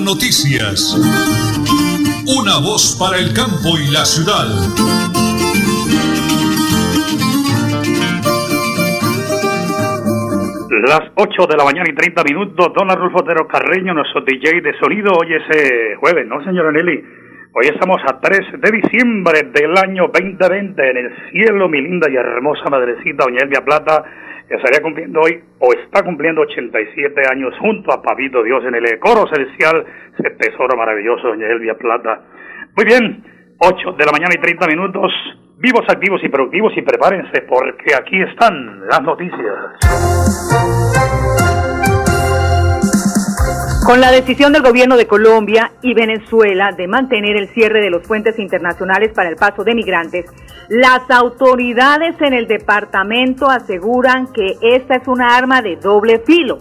Noticias. Una voz para el campo y la ciudad. Las 8 de la mañana y 30 minutos, don Arnulfo Otero Carreño, nuestro DJ de sonido, hoy es eh, jueves, ¿no, señora Nelly? Hoy estamos a 3 de diciembre del año 2020 en el cielo, mi linda y hermosa madrecita, doña Elvia Plata, estaría cumpliendo hoy, o está cumpliendo 87 años, junto a Pavito Dios en el coro celestial, ese tesoro maravilloso, doña Elvia Plata. Muy bien, 8 de la mañana y 30 minutos, vivos, activos y productivos, y prepárense, porque aquí están las noticias. Con la decisión del gobierno de Colombia y Venezuela de mantener el cierre de los puentes internacionales para el paso de migrantes, las autoridades en el departamento aseguran que esta es una arma de doble filo.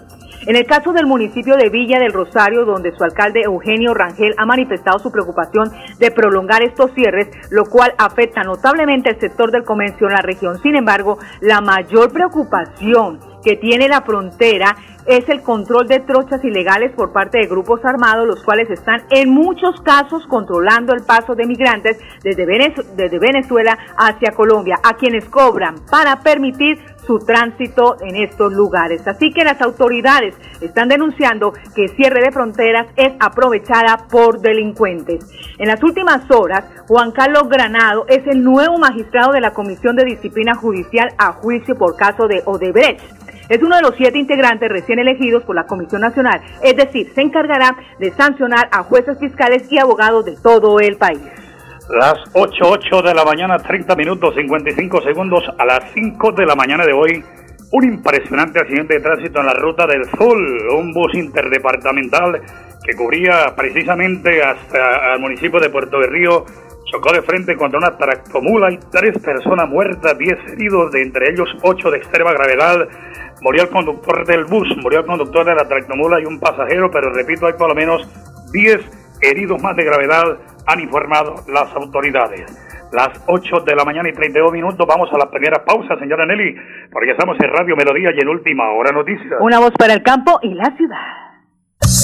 En el caso del municipio de Villa del Rosario, donde su alcalde Eugenio Rangel ha manifestado su preocupación de prolongar estos cierres, lo cual afecta notablemente al sector del comercio en la región. Sin embargo, la mayor preocupación que tiene la frontera es el control de trochas ilegales por parte de grupos armados, los cuales están en muchos casos controlando el paso de migrantes desde, Venezuela hacia Colombia, a quienes cobran para permitir su tránsito en estos lugares. Así que las autoridades están denunciando que el cierre de fronteras es aprovechada por delincuentes. En las últimas horas, Juan Carlos Granado es el nuevo magistrado de la Comisión de Disciplina Judicial a juicio por caso de Odebrecht. Es uno de los siete integrantes recién elegidos por la Comisión Nacional, es decir, se encargará de sancionar a jueces fiscales y abogados de todo el país. Las 8, de la mañana, 30 minutos, 55 segundos a las 5 de la mañana de hoy. Un impresionante accidente de tránsito en la ruta del Sol, un bus interdepartamental que cubría precisamente hasta el municipio de Puerto de Río chocó de frente contra una tractomula y tres personas muertas, diez heridos, de entre ellos ocho de extrema gravedad. Murió el conductor del bus, murió el conductor de la tractomula y un pasajero, pero repito, hay por lo menos diez heridos más de gravedad, han informado las autoridades. Las 8 de la mañana y 32 minutos, vamos a la primera pausa, señora Nelly, porque estamos en Radio Melodía y en Última Hora Noticias. Una voz para el campo y la ciudad.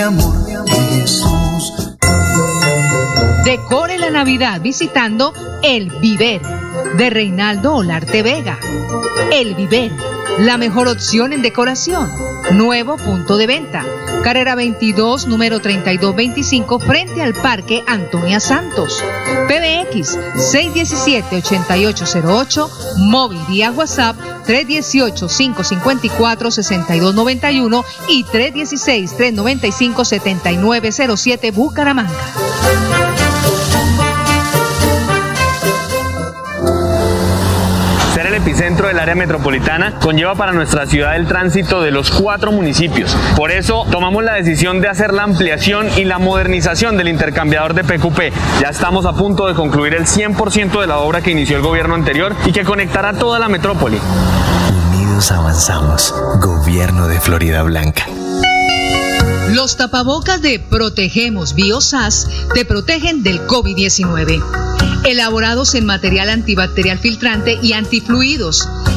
amor? Decore la Navidad visitando El Viver de Reinaldo Olarte Vega. El Viver, la mejor opción en decoración. Nuevo punto de venta. Carrera 22, número 3225, frente al Parque Antonia Santos. PBX 617-8808, móvil vía WhatsApp 318-554-6291 y 316-395-7907 Bucaramanga. Epicentro del área metropolitana, conlleva para nuestra ciudad el tránsito de los cuatro municipios. Por eso tomamos la decisión de hacer la ampliación y la modernización del intercambiador de PQP. Ya estamos a punto de concluir el 100% de la obra que inició el gobierno anterior y que conectará toda la metrópoli. Unidos avanzamos. Gobierno de Florida Blanca. Los tapabocas de Protegemos Biosas te protegen del COVID-19. Elaborados en material antibacterial filtrante y antifluidos,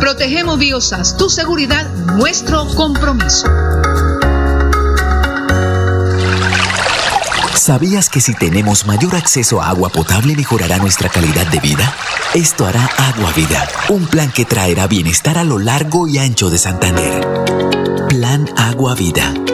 Protegemos Biosas, tu seguridad, nuestro compromiso. ¿Sabías que si tenemos mayor acceso a agua potable mejorará nuestra calidad de vida? Esto hará Agua Vida, un plan que traerá bienestar a lo largo y ancho de Santander. Plan Agua Vida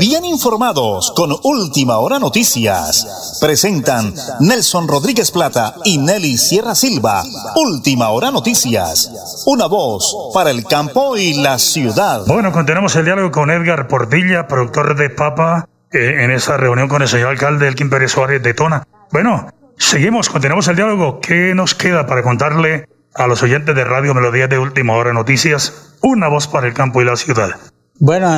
bien informados con Última Hora Noticias. Presentan Nelson Rodríguez Plata y Nelly Sierra Silva. Última Hora Noticias. Una voz para el campo y la ciudad. Bueno, continuamos el diálogo con Edgar Portilla, productor de Papa, eh, en esa reunión con el señor alcalde Elkin Pérez Suárez de Tona. Bueno, seguimos, continuamos el diálogo. ¿Qué nos queda para contarle a los oyentes de Radio Melodía de Última Hora Noticias? Una voz para el campo y la ciudad. Bueno,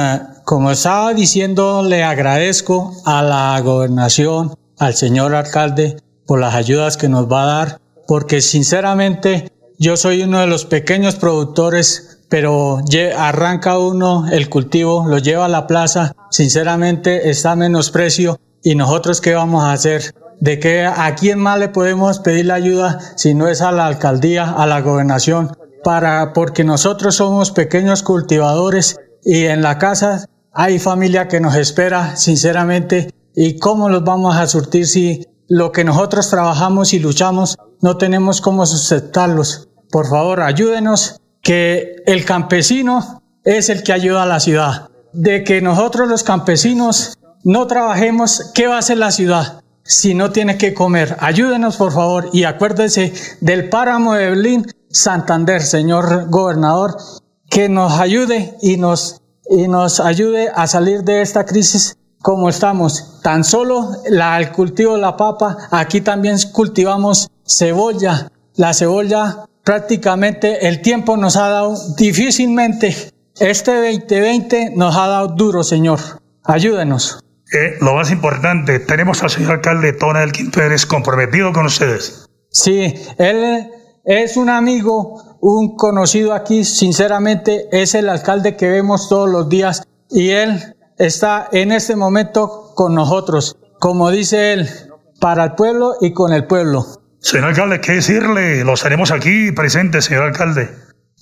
como estaba diciendo, le agradezco a la gobernación, al señor alcalde, por las ayudas que nos va a dar, porque sinceramente yo soy uno de los pequeños productores, pero arranca uno el cultivo, lo lleva a la plaza, sinceramente está a menos precio y nosotros qué vamos a hacer? ¿De qué a quién más le podemos pedir la ayuda si no es a la alcaldía, a la gobernación? Para, porque nosotros somos pequeños cultivadores y en la casa hay familia que nos espera, sinceramente, y cómo los vamos a surtir si lo que nosotros trabajamos y luchamos no tenemos cómo sustentarlos. Por favor, ayúdenos, que el campesino es el que ayuda a la ciudad. De que nosotros los campesinos no trabajemos, ¿qué va a hacer la ciudad? Si no tiene que comer, ayúdenos por favor y acuérdense del páramo de Berlín, Santander, señor gobernador, que nos ayude y nos, y nos ayude a salir de esta crisis como estamos. Tan solo la, el cultivo de la papa, aquí también cultivamos cebolla. La cebolla prácticamente el tiempo nos ha dado difícilmente. Este 2020 nos ha dado duro, Señor. Ayúdenos. Eh, lo más importante, tenemos al señor alcalde Tona Elkin Pérez comprometido con ustedes. Sí, él es un amigo un conocido aquí, sinceramente, es el alcalde que vemos todos los días y él está en este momento con nosotros, como dice él, para el pueblo y con el pueblo. Señor alcalde, ¿qué decirle? Los haremos aquí presentes, señor alcalde.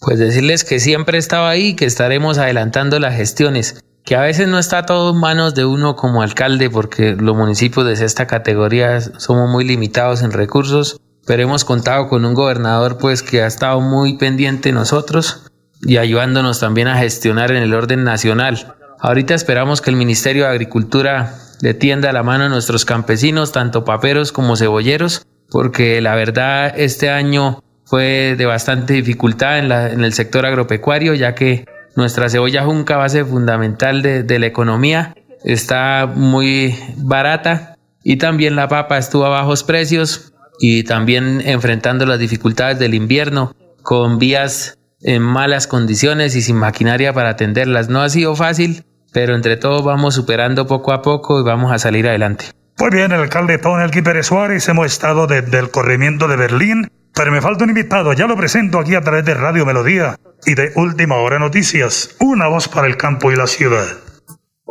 Pues decirles que siempre estaba ahí, que estaremos adelantando las gestiones, que a veces no está todo en manos de uno como alcalde, porque los municipios de esta categoría somos muy limitados en recursos, pero hemos contado con un gobernador pues que ha estado muy pendiente nosotros y ayudándonos también a gestionar en el orden nacional. Ahorita esperamos que el Ministerio de Agricultura le tienda la mano a nuestros campesinos, tanto paperos como cebolleros, porque la verdad este año fue de bastante dificultad en el sector agropecuario, ya que nuestra cebolla junca, base fundamental de, de la economía, está muy barata y también la papa estuvo a bajos precios, y también enfrentando las dificultades del invierno con vías en malas condiciones y sin maquinaria para atenderlas. No ha sido fácil, pero entre todos vamos superando poco a poco y vamos a salir adelante. Muy bien, el alcalde Tonel Pérez Suárez, hemos estado desde el corrimiento de Berlín Pero me falta un invitado, ya lo presento aquí a través de Radio Melodía y de Última Hora Noticias, una voz para el campo y la ciudad.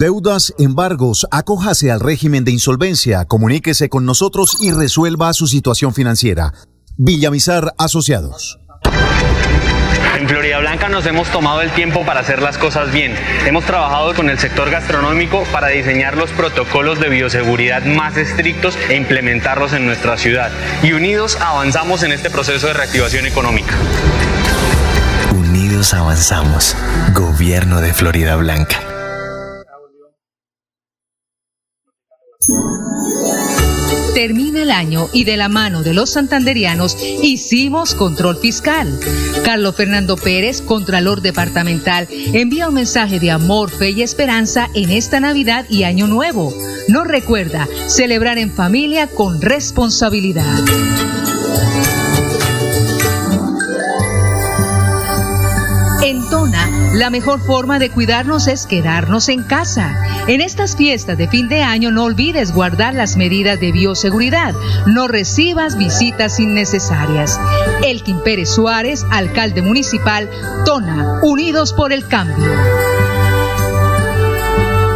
Deudas, embargos, acójase al régimen de insolvencia, comuníquese con nosotros y resuelva su situación financiera. Villamizar Asociados. En Florida Blanca nos hemos tomado el tiempo para hacer las cosas bien. Hemos trabajado con el sector gastronómico para diseñar los protocolos de bioseguridad más estrictos e implementarlos en nuestra ciudad. Y unidos avanzamos en este proceso de reactivación económica. Unidos avanzamos. Gobierno de Florida Blanca. Termina el año y de la mano de los santanderianos hicimos control fiscal. Carlos Fernando Pérez, Contralor Departamental, envía un mensaje de amor, fe y esperanza en esta Navidad y Año Nuevo. Nos recuerda celebrar en familia con responsabilidad. En Tona, la mejor forma de cuidarnos es quedarnos en casa. En estas fiestas de fin de año no olvides guardar las medidas de bioseguridad. No recibas visitas innecesarias. Elkin Pérez Suárez, alcalde municipal, Tona, Unidos por el Cambio.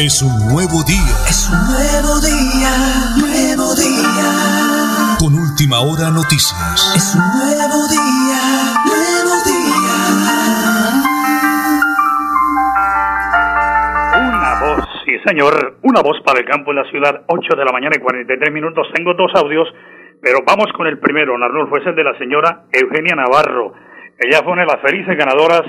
Es un nuevo día. Es un nuevo día, nuevo día. Con última hora noticias. Es un nuevo día, nuevo día. Una voz, sí señor, una voz para el campo en la ciudad, 8 de la mañana y 43 minutos. Tengo dos audios, pero vamos con el primero, Arnulfo, es el de la señora Eugenia Navarro. Ella fue una de las felices ganadoras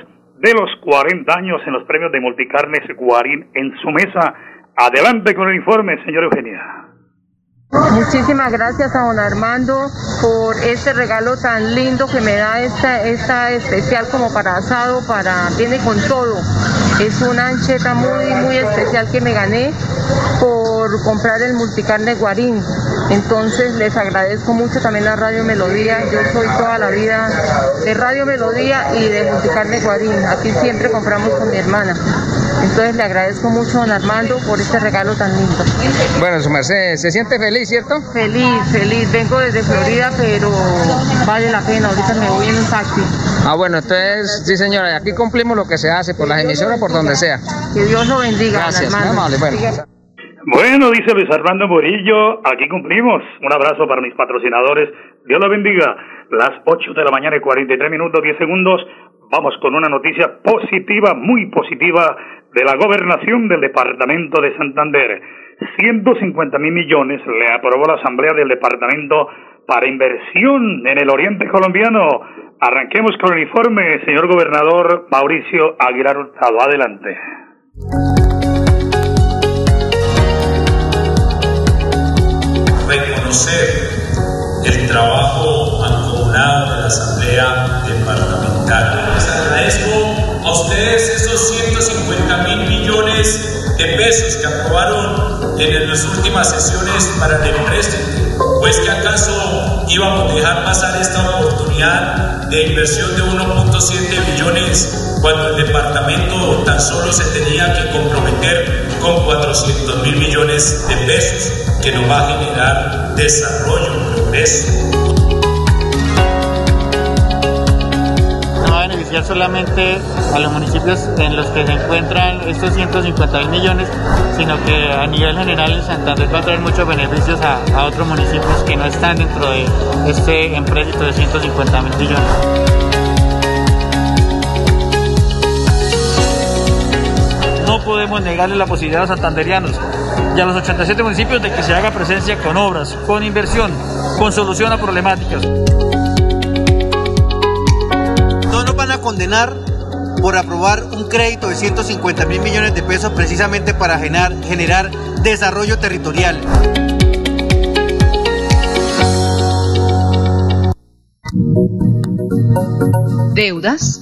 de los 40 años en los premios de Multicarnes Guarín en su mesa. Adelante con el informe, señor Eugenia. Muchísimas gracias a don Armando por este regalo tan lindo que me da esta, esta especial como para asado, para, viene con todo. Es una ancheta muy, muy especial que me gané por comprar el multicarne Guarín. Entonces les agradezco mucho también a Radio Melodía. Yo soy toda la vida de Radio Melodía y de Multicarne Guarín. Aquí siempre compramos con mi hermana. Entonces le agradezco mucho a don Armando por este regalo tan lindo. Bueno, su merced, ¿se siente feliz, cierto? Feliz, feliz. Vengo desde Florida, pero vale la pena. Ahorita me voy en un taxi. Ah, bueno, entonces, sí señora, aquí cumplimos lo que se hace por las emisoras, por donde sea. Que Dios lo bendiga. don Gracias, muy Armando. amable. Bueno. Bueno, dice Luis Armando Murillo, aquí cumplimos. Un abrazo para mis patrocinadores. Dios lo bendiga. Las 8 de la mañana y 43 minutos 10 segundos. Vamos con una noticia positiva, muy positiva, de la gobernación del departamento de Santander. 150 mil millones le aprobó la Asamblea del Departamento para inversión en el oriente colombiano. Arranquemos con el informe, señor gobernador Mauricio Aguilar Hurtado. Adelante. Reconocer el trabajo mancomunado de la Asamblea Departamental. Les agradezco a ustedes esos 150 mil millones de pesos que aprobaron en las últimas sesiones para el empréstito ¿O es que acaso íbamos a dejar pasar esta oportunidad de inversión de 1.7 billones cuando el departamento tan solo se tenía que comprometer con 400 mil millones de pesos que nos va a generar desarrollo, progreso? solamente a los municipios en los que se encuentran estos 150 mil millones, sino que a nivel general en Santander va a traer muchos beneficios a, a otros municipios que no están dentro de este empréstito de 150 mil millones. No podemos negarle la posibilidad a los santanderianos y a los 87 municipios de que se haga presencia con obras, con inversión, con solución a problemáticas. condenar por aprobar un crédito de 150 mil millones de pesos precisamente para generar, generar desarrollo territorial. Deudas,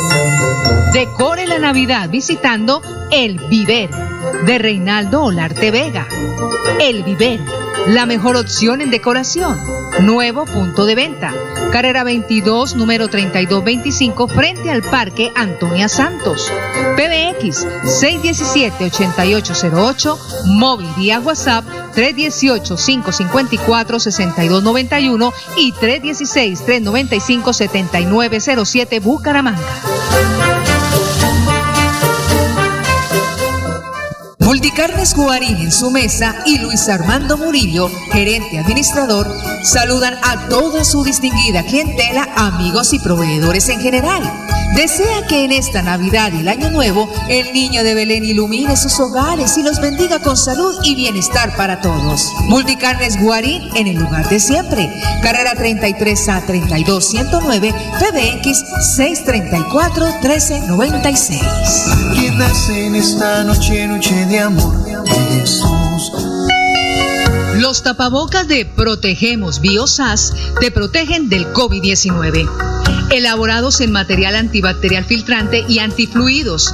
Decore la Navidad visitando El Viver de Reinaldo Olarte Vega. El Viver, la mejor opción en decoración. Nuevo punto de venta. Carrera 22, número 3225, frente al Parque Antonia Santos. PBX 617-8808, móvil vía WhatsApp 318-554-6291 y 316-395-7907 Bucaramanga. Multicarnes Guarín en su mesa y Luis Armando Murillo, gerente administrador, saludan a toda su distinguida clientela, amigos y proveedores en general. Desea que en esta Navidad y el Año Nuevo el niño de Belén ilumine sus hogares y los bendiga con salud y bienestar para todos. Multicarnes Guarín en el lugar de siempre. Carrera 33 a 32 109 PBX 634 1396. Quien nace en esta noche, noche de amor de Jesús. Los tapabocas de Protegemos Biosas te protegen del COVID-19. Elaborados en material antibacterial filtrante y antifluidos,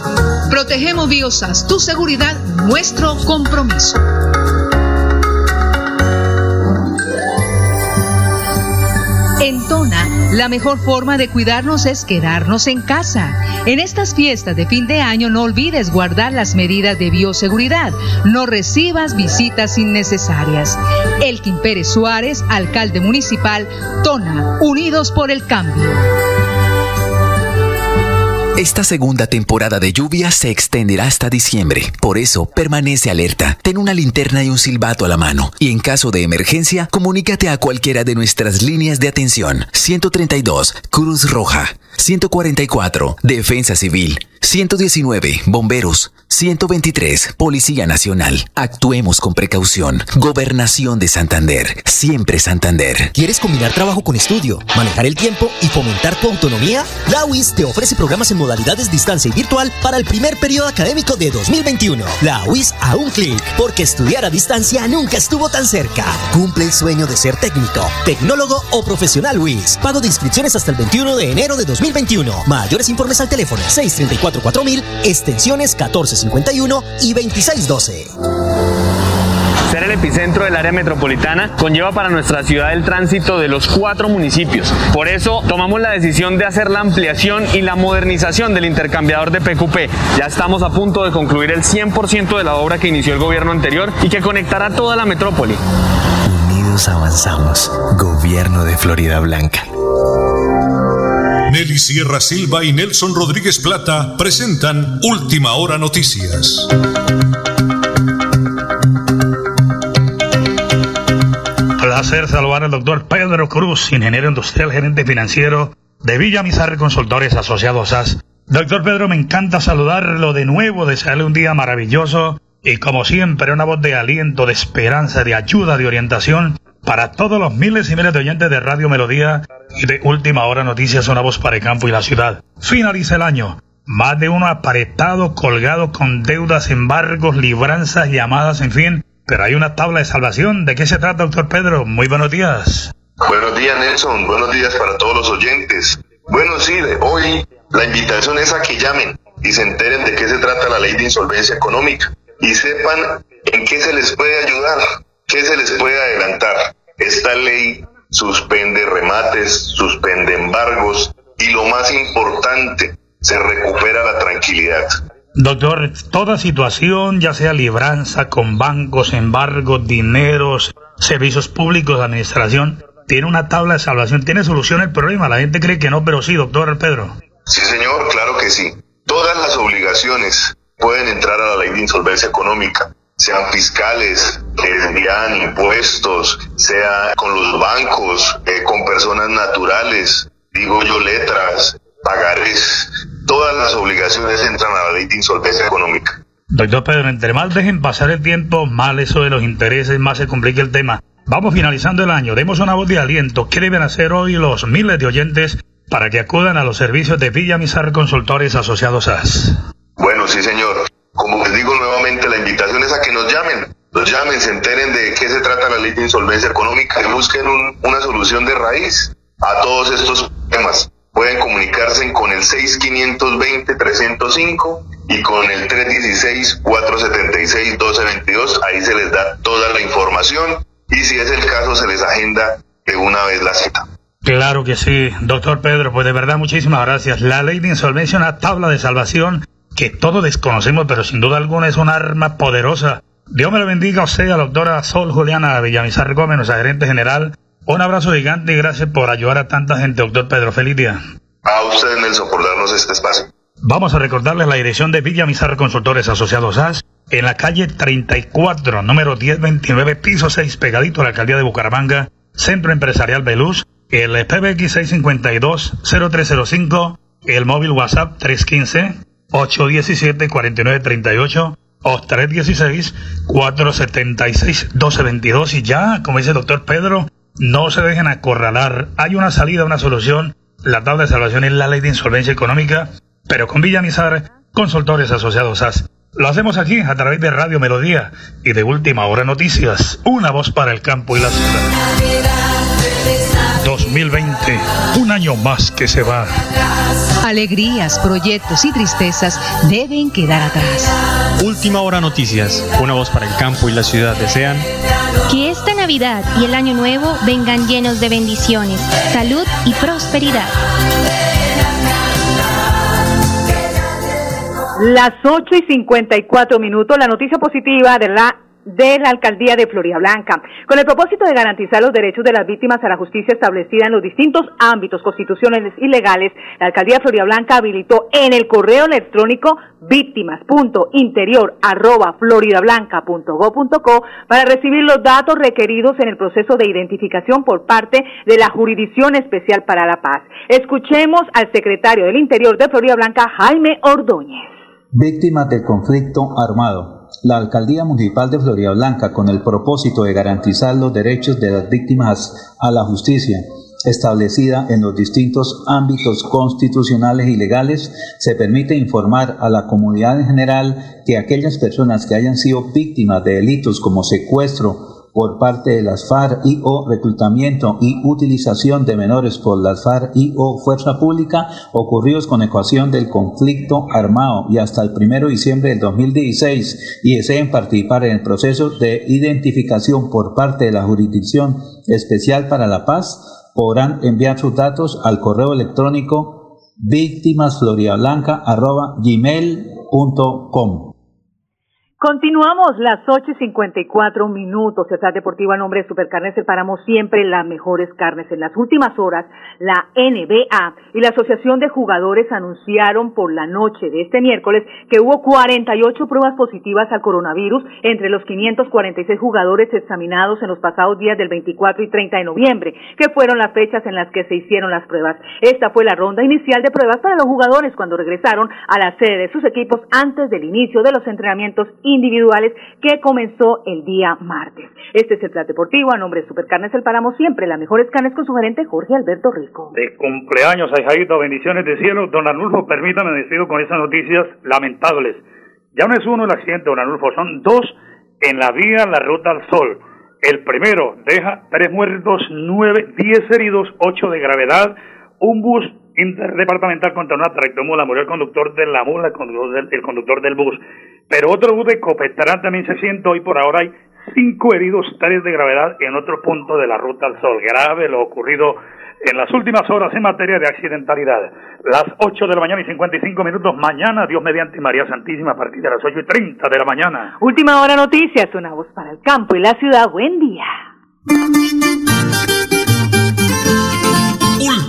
Protegemos Biosas, tu seguridad, nuestro compromiso. En Tona, la mejor forma de cuidarnos es quedarnos en casa. En estas fiestas de fin de año no olvides guardar las medidas de bioseguridad. No recibas visitas innecesarias. Elkin Pérez Suárez, alcalde municipal, Tona, Unidos por el Cambio. Esta segunda temporada de lluvia se extenderá hasta diciembre. Por eso, permanece alerta. Ten una linterna y un silbato a la mano. Y en caso de emergencia, comunícate a cualquiera de nuestras líneas de atención. 132, Cruz Roja. 144, Defensa Civil. 119, Bomberos. 123, Policía Nacional. Actuemos con precaución. Gobernación de Santander. Siempre Santander. ¿Quieres combinar trabajo con estudio, manejar el tiempo y fomentar tu autonomía? La UIS te ofrece programas en modalidades distancia y virtual para el primer periodo académico de 2021. La UIS a un clic, porque estudiar a distancia nunca estuvo tan cerca. Cumple el sueño de ser técnico, tecnólogo o profesional UIS. Pago de inscripciones hasta el 21 de enero de 2021. Mayores informes al teléfono 634 4000, extensiones 1451 y 2612. Ser el epicentro del área metropolitana conlleva para nuestra ciudad el tránsito de los cuatro municipios. Por eso tomamos la decisión de hacer la ampliación y la modernización del intercambiador de PQP. Ya estamos a punto de concluir el 100% de la obra que inició el gobierno anterior y que conectará toda la metrópoli. Unidos avanzamos. Gobierno de Florida Blanca. Nelly Sierra Silva y Nelson Rodríguez Plata presentan Última Hora Noticias. Placer saludar al doctor Pedro Cruz, ingeniero industrial, gerente financiero de Villa Mizarre Consultores Asociados AS. Doctor Pedro, me encanta saludarlo de nuevo, desearle un día maravilloso y como siempre una voz de aliento, de esperanza, de ayuda, de orientación para todos los miles y miles de oyentes de Radio Melodía y de Última Hora Noticias, una voz para el campo y la ciudad. Finaliza el año. Más de uno aparetado, colgado con deudas, embargos, libranzas, llamadas, en fin. Pero hay una tabla de salvación. ¿De qué se trata, doctor Pedro? Muy buenos días. Buenos días, Nelson. Buenos días para todos los oyentes. Bueno, sí, hoy la invitación es a que llamen y se enteren de qué se trata la ley de insolvencia económica y sepan en qué se les puede ayudar, qué se les puede adelantar. Esta ley suspende remates, suspende embargos y lo más importante, se recupera la tranquilidad. Doctor, toda situación, ya sea libranza con bancos, embargos, dineros, servicios públicos administración, tiene una tabla de salvación, tiene solución el problema. La gente cree que no, pero sí, doctor Pedro. Sí, señor, claro que sí. Todas las obligaciones pueden entrar a la ley de insolvencia económica, sean fiscales, que sean impuestos, sea con los bancos, eh, con personas naturales, digo yo letras, pagares, todas las obligaciones entran a la ley de insolvencia económica. Doctor Pedro, entre más dejen pasar el tiempo, mal eso de los intereses, más se complica el tema. Vamos finalizando el año, demos una voz de aliento. ¿Qué deben hacer hoy los miles de oyentes para que acudan a los servicios de Villa Mizar Consultores Asociados AS? Bueno, sí, señor. Como les digo nuevamente, la invitación es a que nos llamen. Nos llamen, se enteren de qué se trata la ley de insolvencia económica y busquen un- una solución de raíz a todos estos temas. Pueden comunicarse con el 6520-305 y con el 316-476-1222. Ahí se les da toda la información y si es el caso se les agenda de una vez la cita. Claro que sí, doctor Pedro, pues de verdad muchísimas gracias. La ley de insolvencia una tabla de salvación que todos desconocemos, pero sin duda alguna es un arma poderosa. Dios me lo bendiga a usted, a la doctora Sol Juliana Villamizar Gómez, nuestra gerente general. Un abrazo gigante y gracias por ayudar a tanta gente, doctor Pedro. Feliz día. A ustedes, Nelson, por darnos este espacio. Vamos a recordarles la dirección de Villa Mizar Consultores Asociados AS en la calle 34, número 1029, piso 6, pegadito a la alcaldía de Bucaramanga, Centro Empresarial Beluz, el PBX 652-0305, el móvil WhatsApp 315-817-4938 o 316-476-1222 y ya, como dice el doctor Pedro, no se dejen acorralar, hay una salida, una solución, la tabla de salvación es la ley de insolvencia económica, pero con Villamizar, consultores asociados AS. Lo hacemos aquí a través de Radio Melodía y de Última Hora Noticias, una voz para el campo y la ciudad. 2020, un año más que se va. Alegrías, proyectos y tristezas deben quedar atrás. Última hora noticias, una voz para el campo y la ciudad desean Que esta Navidad y el Año Nuevo vengan llenos de bendiciones, salud y prosperidad. Las 8 y 54 minutos, la noticia positiva de la de la Alcaldía de Florida Blanca. Con el propósito de garantizar los derechos de las víctimas a la justicia establecida en los distintos ámbitos constitucionales y legales, la Alcaldía de Florida Blanca habilitó en el correo electrónico víctimas.interior@floridablanca.go.co para recibir los datos requeridos en el proceso de identificación por parte de la Jurisdicción Especial para la Paz. Escuchemos al secretario del Interior de Florida Blanca, Jaime Ordóñez. Víctimas del conflicto armado la Alcaldía Municipal de Florida Blanca, con el propósito de garantizar los derechos de las víctimas a la justicia establecida en los distintos ámbitos constitucionales y legales, se permite informar a la comunidad en general que aquellas personas que hayan sido víctimas de delitos como secuestro, por parte de las FARC y o reclutamiento y utilización de menores por las FARC y o fuerza pública ocurridos con ecuación del conflicto armado y hasta el 1 de diciembre del 2016 y deseen participar en el proceso de identificación por parte de la Jurisdicción Especial para la Paz. Podrán enviar sus datos al correo electrónico víctimasfloriablanca.gmail.com Continuamos las 8 y 54 minutos. Ciudad Deportiva, nombre de Supercarnes, separamos siempre las mejores carnes. En las últimas horas, la NBA y la Asociación de Jugadores anunciaron por la noche de este miércoles que hubo 48 pruebas positivas al coronavirus entre los 546 jugadores examinados en los pasados días del 24 y 30 de noviembre, que fueron las fechas en las que se hicieron las pruebas. Esta fue la ronda inicial de pruebas para los jugadores cuando regresaron a la sede de sus equipos antes del inicio de los entrenamientos individuales que comenzó el día martes. Este es el Plan Deportivo, a nombre de Supercarnes El Páramo, siempre las mejores carnes con su gerente Jorge Alberto Rico. De cumpleaños, Jairito, bendiciones de cielo. Don Arnulfo, permítame decirlo con esas noticias lamentables. Ya no es uno el accidente, don Arnulfo, son dos en la vía La Ruta al Sol. El primero deja tres muertos, nueve, diez heridos, ocho de gravedad, un bus interdepartamental contra una tractomula, murió el conductor de la mula, el conductor del, bus. Pero otro bus de Copetrán también se siente y por ahora hay cinco heridos, tres de gravedad en otro punto de la ruta al sol. Grave lo ocurrido en las últimas horas en materia de accidentalidad. Las 8 de la mañana y 55 minutos. Mañana, Dios mediante María Santísima, a partir de las 8 y 30 de la mañana. Última hora noticias, una voz para el campo y la ciudad. Buen día.